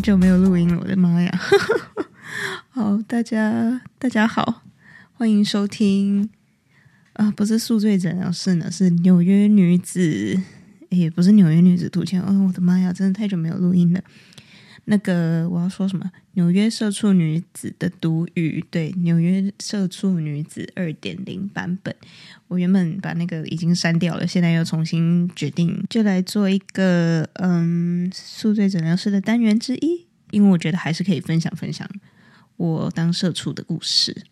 好久没有录音了，我的妈呀！好，大家大家好，欢迎收听啊，不是宿醉诊疗室呢，是纽约女子，也不是纽约女子图鉴。哦，我的妈呀，真的太久没有录音了。那个我要说什么？纽约社畜女子的读语，对，纽约社畜女子二点零版本。我原本把那个已经删掉了，现在又重新决定，就来做一个嗯宿醉诊疗室的单元之一，因为我觉得还是可以分享分享我当社畜的故事。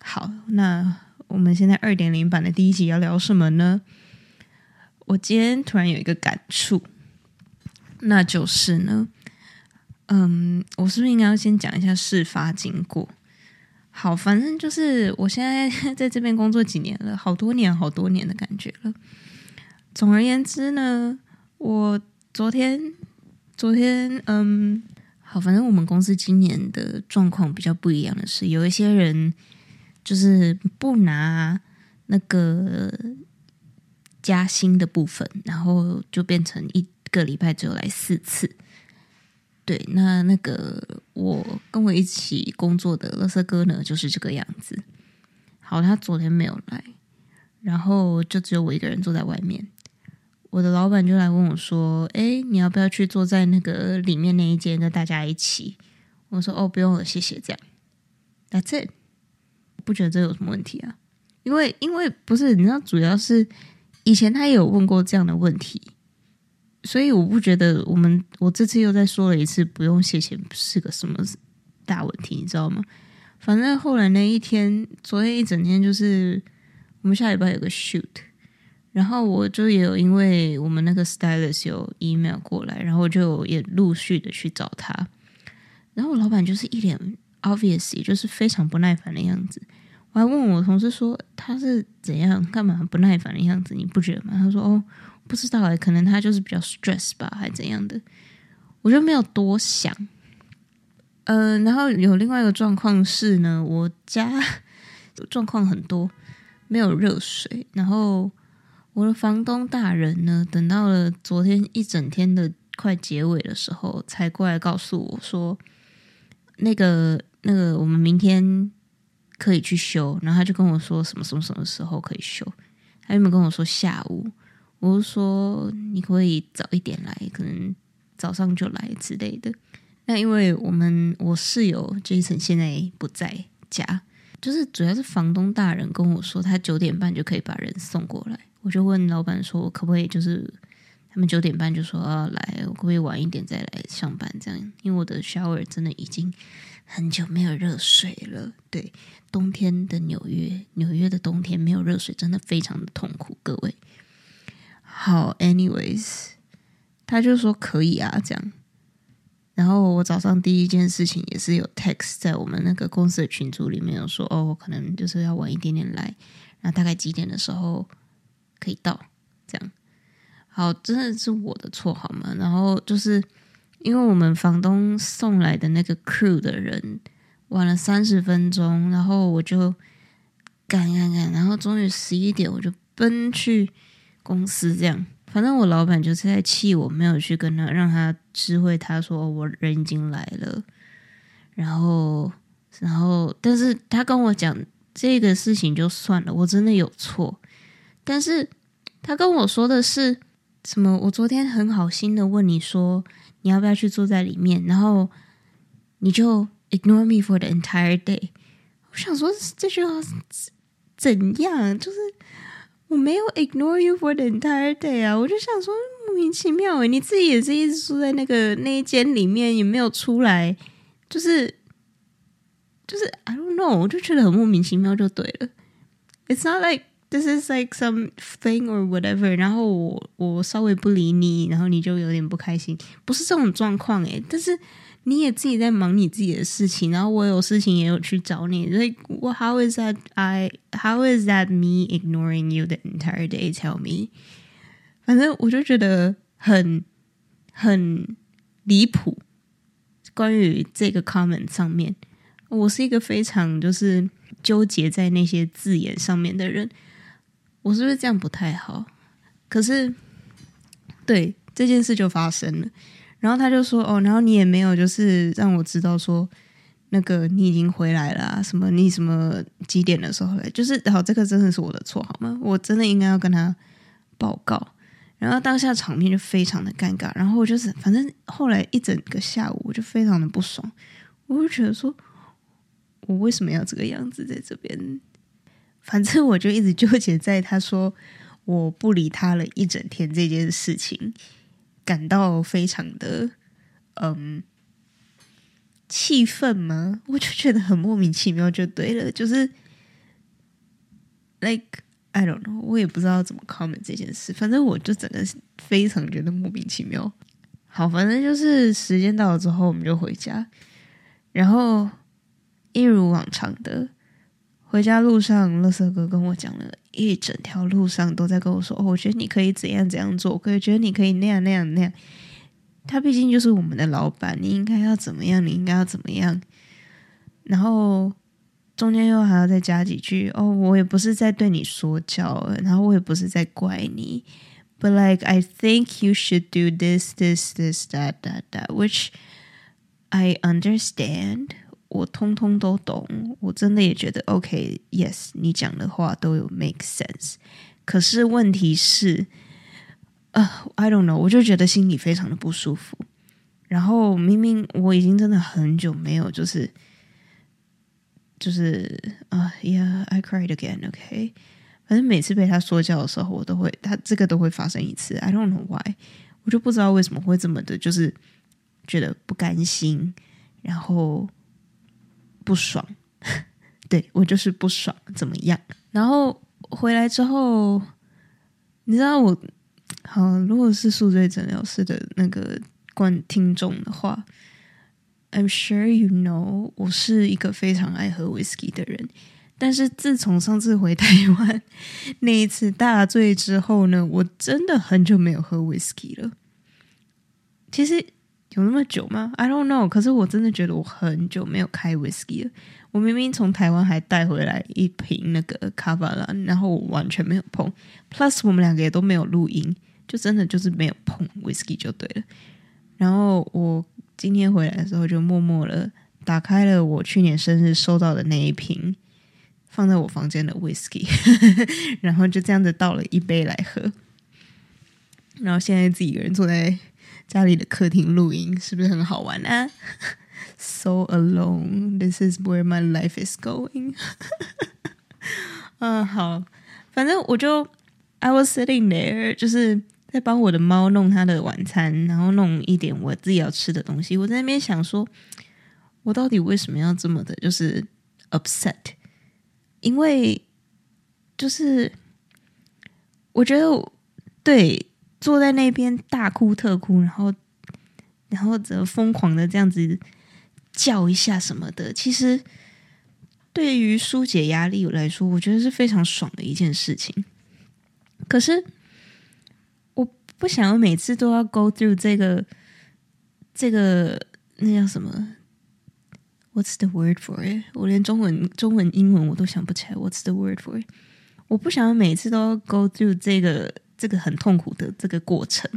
好，那我们现在二点零版的第一集要聊什么呢？我今天突然有一个感触，那就是呢。嗯，我是不是应该要先讲一下事发经过？好，反正就是我现在 在这边工作几年了，好多年、好多年的感觉了。总而言之呢，我昨天、昨天，嗯，好，反正我们公司今年的状况比较不一样的是，有一些人就是不拿那个加薪的部分，然后就变成一个礼拜只有来四次。对，那那个我跟我一起工作的乐色哥呢，就是这个样子。好，他昨天没有来，然后就只有我一个人坐在外面。我的老板就来问我说：“哎，你要不要去坐在那个里面那一间，跟大家一起？”我说：“哦，不用了，谢谢。”这样，That's it。不觉得这有什么问题啊？因为，因为不是你知道，主要是以前他也有问过这样的问题。所以我不觉得我们我这次又再说了一次不用谢谢是个什么大问题，你知道吗？反正后来那一天，昨天一整天就是我们下礼拜有个 shoot，然后我就也有因为我们那个 stylist 有 email 过来，然后就也陆续的去找他，然后我老板就是一脸 obviously 就是非常不耐烦的样子，我还问我同事说他是怎样干嘛不耐烦的样子，你不觉得吗？他说哦。不知道哎，可能他就是比较 stress 吧，还怎样的？我就没有多想。嗯，然后有另外一个状况是呢，我家状况很多，没有热水。然后我的房东大人呢，等到了昨天一整天的快结尾的时候，才过来告诉我说，那个那个我们明天可以去修。然后他就跟我说什么什么什么时候可以修？他原本跟我说下午。我是说，你可以早一点来，可能早上就来之类的。那因为我们我室友这一层现在不在家，就是主要是房东大人跟我说，他九点半就可以把人送过来。我就问老板说，可不可以就是他们九点半就说要来，我可不可以晚一点再来上班？这样，因为我的 shower 真的已经很久没有热水了。对，冬天的纽约，纽约的冬天没有热水，真的非常的痛苦，各位。好，anyways，他就说可以啊，这样。然后我早上第一件事情也是有 text 在我们那个公司的群组里面有说，哦，我可能就是要晚一点点来，然后大概几点的时候可以到？这样。好，真的是我的错好吗？然后就是因为我们房东送来的那个 crew 的人晚了三十分钟，然后我就赶赶赶，然后终于十一点我就奔去。公司这样，反正我老板就是在气我没有去跟他让他知会他说我人已经来了，然后，然后，但是他跟我讲这个事情就算了，我真的有错，但是他跟我说的是什么？我昨天很好心的问你说你要不要去坐在里面，然后你就 ignore me for the entire day。我想说这句话怎样？就是。我没有 ignore you for the entire day 啊！我就想说莫名其妙诶，你自己也是一直住在那个那一间里面，也没有出来，就是就是 I don't know，我就觉得很莫名其妙就对了。It's not like this is like some thing or whatever。然后我我稍微不理你，然后你就有点不开心，不是这种状况诶，但是。你也自己在忙你自己的事情，然后我有事情也有去找你。Like, how is that? I how is that me ignoring you the entire day? Tell me. 反正我就觉得很很离谱。关于这个 comment 上面，我是一个非常就是纠结在那些字眼上面的人。我是不是这样不太好？可是，对这件事就发生了。然后他就说：“哦，然后你也没有就是让我知道说那个你已经回来了，什么你什么几点的时候来？就是好，这个真的是我的错好吗？我真的应该要跟他报告。然后当下场面就非常的尴尬。然后我就是反正后来一整个下午我就非常的不爽，我就觉得说我为什么要这个样子在这边？反正我就一直纠结在他说我不理他了一整天这件事情。”感到非常的嗯气愤吗？我就觉得很莫名其妙，就对了，就是 like I don't know，我也不知道怎么 comment 这件事，反正我就整个非常觉得莫名其妙。好，反正就是时间到了之后，我们就回家，然后一如往常的。回家路上，乐色哥跟我讲了一整条路上都在跟我说：“，我觉得你可以怎样怎样做，我觉得你可以那样那样那样。”他毕竟就是我们的老板，你应该要怎么样？你应该要怎么样？然后中间又还要再加几句：“哦，我也不是在对你说教，然后我也不是在怪你，but like I think you should do this, this, this, that, that, that, which I understand。”我通通都懂，我真的也觉得 OK，Yes，你讲的话都有 make sense。可是问题是，呃，I don't know，我就觉得心里非常的不舒服。然后明明我已经真的很久没有，就是就是啊，Yeah，I cried again，OK。反正每次被他说教的时候，我都会，他这个都会发生一次。I don't know why，我就不知道为什么会这么的，就是觉得不甘心，然后。不爽，对我就是不爽，怎么样？然后回来之后，你知道我好，如果是宿醉诊疗室的那个观听众的话，I'm sure you know，我是一个非常爱喝 whisky 的人。但是自从上次回台湾那一次大醉之后呢，我真的很久没有喝 whisky 了。其实。有那么久吗？I don't know。可是我真的觉得我很久没有开 whisky 了。我明明从台湾还带回来一瓶那个卡巴拉，然后我完全没有碰。Plus 我们两个也都没有录音，就真的就是没有碰 whisky 就对了。然后我今天回来的时候就默默的打开了我去年生日收到的那一瓶，放在我房间的 whisky，然后就这样子倒了一杯来喝。然后现在自己一个人坐在。家里的客厅录音是不是很好玩啊？So alone, this is where my life is going. 嗯，好，反正我就 I was sitting there，就是在帮我的猫弄它的晚餐，然后弄一点我自己要吃的东西。我在那边想说，我到底为什么要这么的，就是 upset？因为就是我觉得对。坐在那边大哭特哭，然后，然后则疯狂的这样子叫一下什么的。其实对于疏解压力来说，我觉得是非常爽的一件事情。可是我不想要每次都要 go through 这个这个那叫什么？What's the word for it？我连中文、中文、英文我都想不起来。What's the word for it？我不想要每次都要 go through 这个。这个很痛苦的这个过程，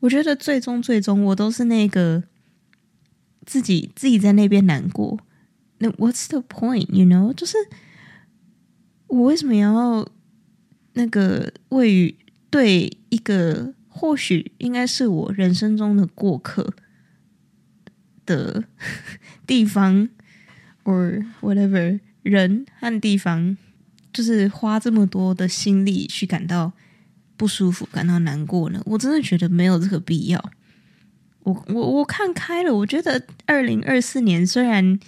我觉得最终最终我都是那个自己自己在那边难过。那 What's the point? You know，就是我为什么要那个位于对一个或许应该是我人生中的过客的地方，or whatever 人和地方，就是花这么多的心力去感到。不舒服，感到难过呢？我真的觉得没有这个必要。我我我看开了，我觉得二零二四年虽然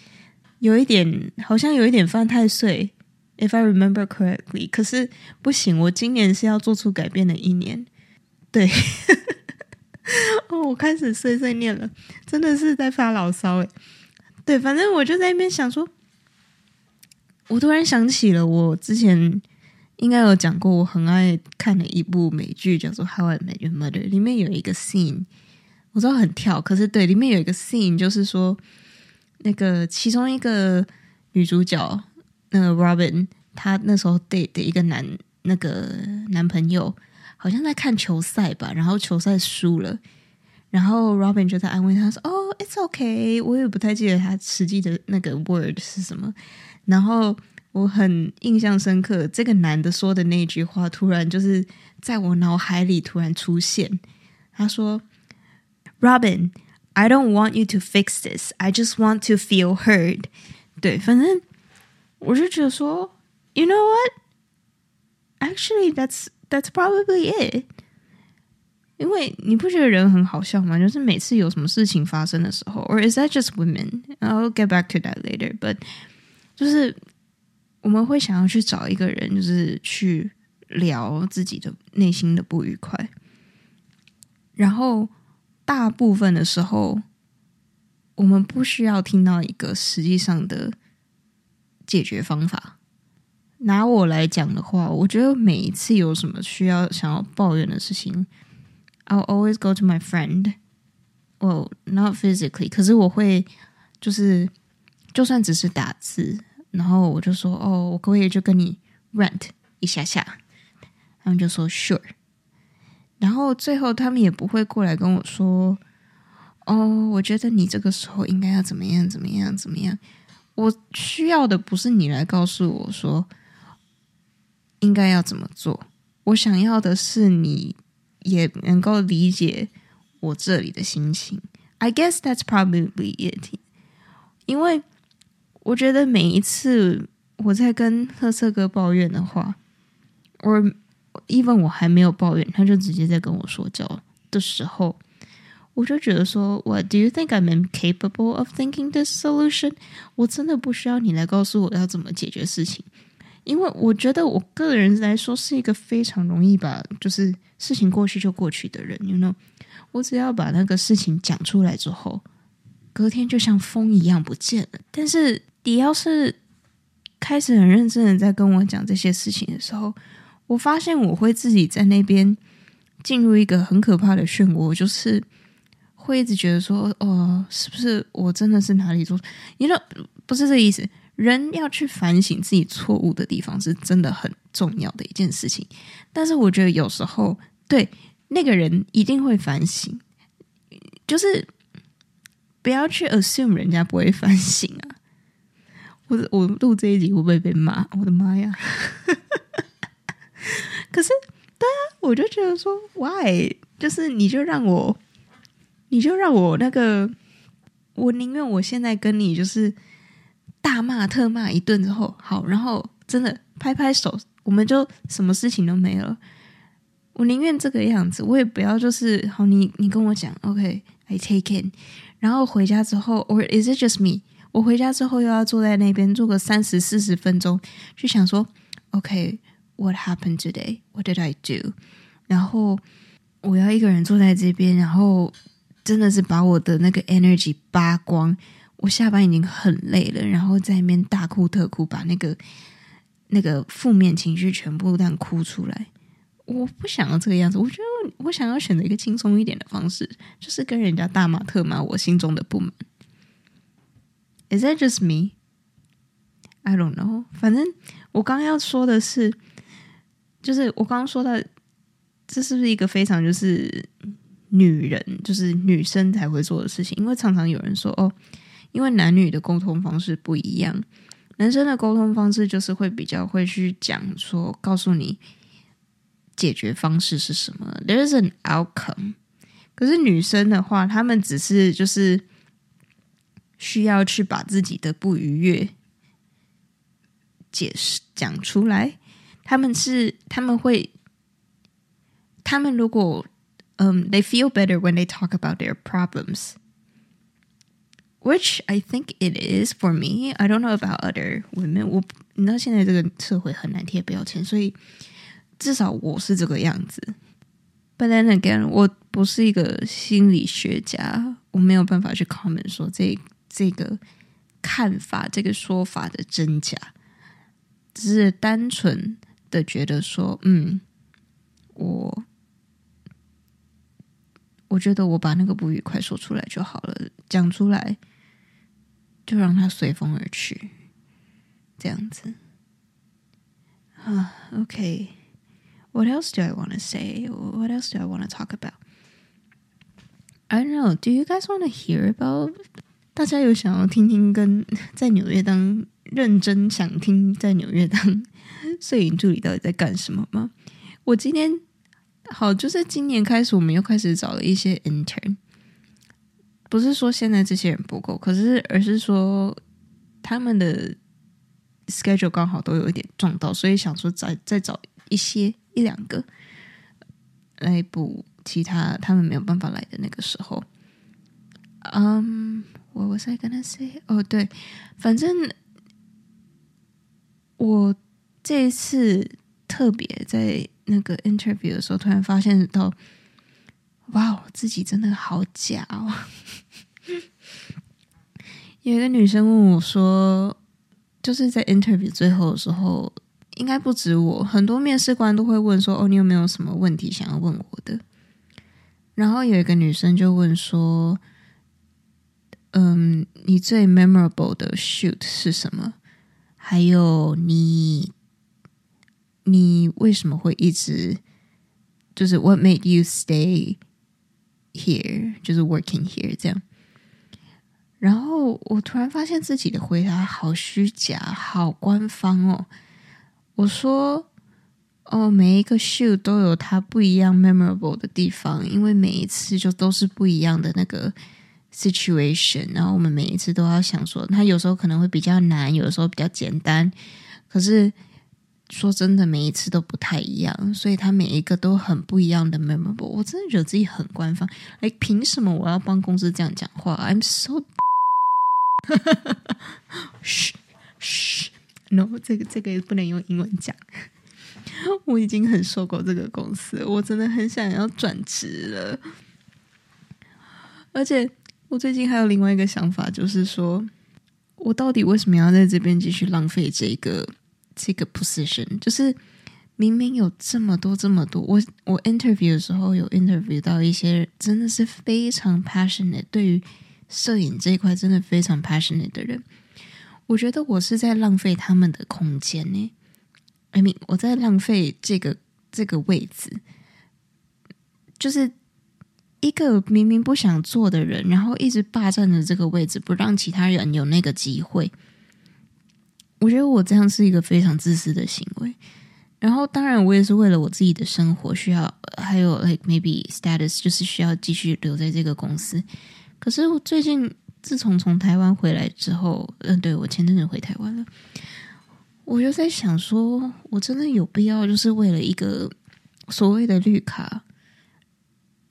有一点，好像有一点犯太岁，if I remember correctly，可是不行，我今年是要做出改变的一年。对，哦，我开始碎碎念了，真的是在发牢骚诶。对，反正我就在那边想说，我突然想起了我之前。应该有讲过，我很爱看的一部美剧叫做《How I Met Your Mother》，里面有一个 scene，我知道很跳，可是对，里面有一个 scene，就是说那个其中一个女主角那个 Robin，她那时候 date 的一个男那个男朋友，好像在看球赛吧，然后球赛输了，然后 Robin 就在安慰他说：“哦，It's OK。”我也不太记得他实际的那个 word 是什么。然后我很印象深刻，这个男的说的那句话，突然就是在我脑海里突然出现。他说：“Robin。” I don't want you to fix this. I just want to feel heard. 对，反正我就觉得说，You know what? Actually, that's that's probably it. 因为你不觉得人很好笑吗？就是每次有什么事情发生的时候，or is that just women? I'll get back to that later. But 就是 我们会想要去找一个人，就是去聊自己的内心的不愉快，然后。大部分的时候，我们不需要听到一个实际上的解决方法。拿我来讲的话，我觉得每一次有什么需要想要抱怨的事情，I'll always go to my friend. Well, not physically，可是我会就是就算只是打字，然后我就说哦，我可以就跟你 rent 一下下，他们就说 sure。然后最后他们也不会过来跟我说：“哦，我觉得你这个时候应该要怎么样怎么样怎么样。”我需要的不是你来告诉我说应该要怎么做，我想要的是你也能够理解我这里的心情。I guess that's probably it。因为我觉得每一次我在跟特色哥抱怨的话，我。even 我还没有抱怨，他就直接在跟我说教的时候，我就觉得说，What do you think I'm incapable of thinking this solution？我真的不需要你来告诉我要怎么解决事情，因为我觉得我个人来说是一个非常容易把就是事情过去就过去的人，you know，我只要把那个事情讲出来之后，隔天就像风一样不见了。但是你要是开始很认真的在跟我讲这些事情的时候，我发现我会自己在那边进入一个很可怕的漩涡，就是会一直觉得说，哦，是不是我真的是哪里做？你说不是这意思。人要去反省自己错误的地方，是真的很重要的一件事情。但是我觉得有时候，对那个人一定会反省，就是不要去 assume 人家不会反省啊。我我录这一集会不会被骂？我的妈呀！可是，对啊，我就觉得说，why？就是你就让我，你就让我那个，我宁愿我现在跟你就是大骂特骂一顿之后，好，然后真的拍拍手，我们就什么事情都没了。我宁愿这个样子，我也不要就是好，你你跟我讲，OK，I take it。然后回家之后，or is it just me？我回家之后又要坐在那边坐个三十四十分钟，就想说，OK。What happened today? What did I do? 然后我要一个人坐在这边，然后真的是把我的那个 energy 扒光。我下班已经很累了，然后在那边大哭特哭，把那个那个负面情绪全部让哭出来。我不想要这个样子，我觉得我想要选择一个轻松一点的方式，就是跟人家大骂特骂我心中的不满。Is that just me? I don't know。反正我刚要说的是。就是我刚刚说到，这是不是一个非常就是女人，就是女生才会做的事情？因为常常有人说哦，因为男女的沟通方式不一样，男生的沟通方式就是会比较会去讲说，告诉你解决方式是什么，there is an outcome。可是女生的话，她们只是就是需要去把自己的不愉悦解释讲出来。他们是他们会，他们如果嗯、，they feel better when they talk about their problems。Which I think it is for me. I don't know about other women. 我你知道现在这个社会很难贴标签，所以至少我是这个样子。But then again，我不是一个心理学家，我没有办法去 comment 说这这个看法、这个说法的真假，只是单纯。的觉得说，嗯，我我觉得我把那个不愉快说出来就好了，讲出来就让它随风而去，这样子啊。OK，What else do I want to say? What else do I want to talk about? I don't know. Do you guys want to hear about？大家有想要听听跟 在纽约当认真想听在纽约当 摄影助理到底在干什么吗？我今天好，就是今年开始，我们又开始找了一些 intern。不是说现在这些人不够，可是而是说他们的 schedule 刚好都有一点撞到，所以想说再再找一些一两个来补其他他们没有办法来的那个时候。嗯，我我在跟他 say 哦，对，反正我这一次特别在那个 interview 的时候，突然发现到。哇，自己真的好假哦！有一个女生问我说：“就是在 interview 最后的时候，应该不止我，很多面试官都会问说：‘哦，你有没有什么问题想要问我的？’然后有一个女生就问说：‘嗯，你最 memorable 的 shoot 是什么？还有你，你为什么会一直就是 What made you stay？’ Here 就是 working here 这样，然后我突然发现自己的回答好虚假，好官方哦。我说：“哦，每一个 shoot 都有它不一样 memorable 的地方，因为每一次就都是不一样的那个 situation。然后我们每一次都要想说，它有时候可能会比较难，有的时候比较简单，可是。”说真的，每一次都不太一样，所以他每一个都很不一样的 memorable。我真的觉得自己很官方，哎，凭什么我要帮公司这样讲话？I'm so，嘘嘘，no，这个这个也不能用英文讲。我已经很受够这个公司，我真的很想要转职了。而且我最近还有另外一个想法，就是说我到底为什么要在这边继续浪费这个？这个 position 就是明明有这么多这么多，我我 interview 的时候有 interview 到一些真的是非常 passionate 对于摄影这一块真的非常 passionate 的人，我觉得我是在浪费他们的空间呢。I mean，我在浪费这个这个位置，就是一个明明不想做的人，然后一直霸占着这个位置，不让其他人有那个机会。我觉得我这样是一个非常自私的行为，然后当然我也是为了我自己的生活需要，还有 like maybe status，就是需要继续留在这个公司。可是我最近自从从台湾回来之后，嗯，对我前阵子回台湾了，我就在想说，我真的有必要就是为了一个所谓的绿卡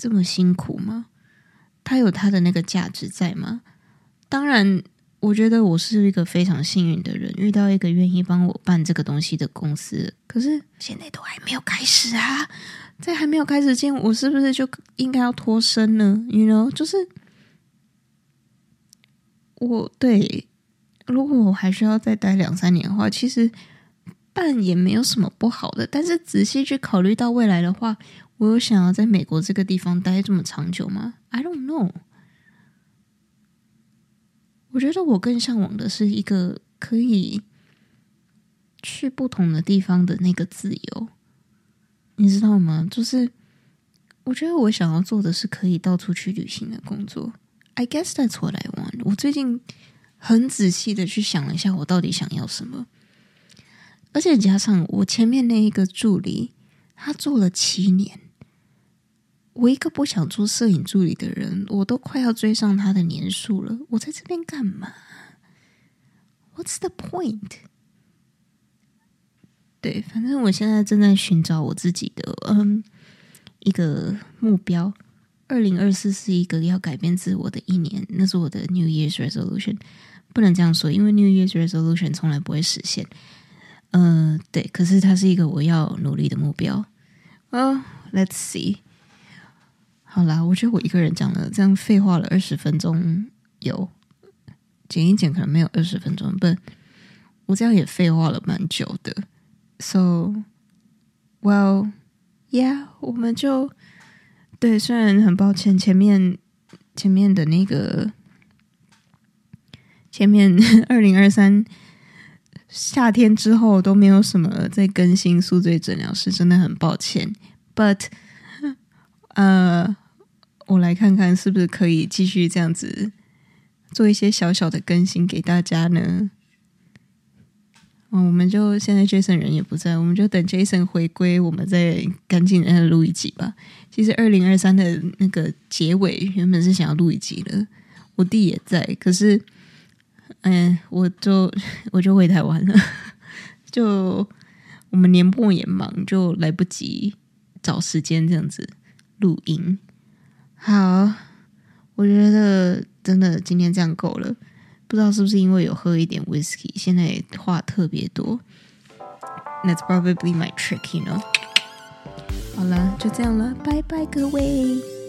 这么辛苦吗？它有它的那个价值在吗？当然。我觉得我是一个非常幸运的人，遇到一个愿意帮我办这个东西的公司。可是现在都还没有开始啊，在还没有开始前，我是不是就应该要脱身呢？You know，就是我对，如果我还需要再待两三年的话，其实办也没有什么不好的。但是仔细去考虑到未来的话，我有想要在美国这个地方待这么长久吗？I don't know。我觉得我更向往的是一个可以去不同的地方的那个自由，你知道吗？就是我觉得我想要做的是可以到处去旅行的工作。I guess that's what I want。我最近很仔细的去想了一下，我到底想要什么，而且加上我前面那一个助理，他做了七年。我一个不想做摄影助理的人，我都快要追上他的年数了。我在这边干嘛？What's the point？对，反正我现在正在寻找我自己的嗯一个目标。二零二四是一个要改变自我的一年，那是我的 New Year's Resolution。不能这样说，因为 New Year's Resolution 从来不会实现。嗯，对，可是它是一个我要努力的目标。哦，Let's see。好啦，我觉得我一个人讲了这样废话了二十分钟，有剪一剪可能没有二十分钟，不，我这样也废话了蛮久的。So well, yeah，我们就对，虽然很抱歉，前面前面的那个前面 二零二三夏天之后都没有什么在更新宿醉诊疗室，真的很抱歉。But 呃。我来看看是不是可以继续这样子做一些小小的更新给大家呢？嗯，我们就现在 Jason 人也不在，我们就等 Jason 回归，我们再赶紧的录一集吧。其实二零二三的那个结尾原本是想要录一集的，我弟也在，可是，嗯，我就 我就回台湾了，就我们年末也忙，就来不及找时间这样子录音。好，我觉得真的今天这样够了。不知道是不是因为有喝一点 whisky，现在话特别多。That's probably my trick, you know. 好了，就这样了，拜拜各位。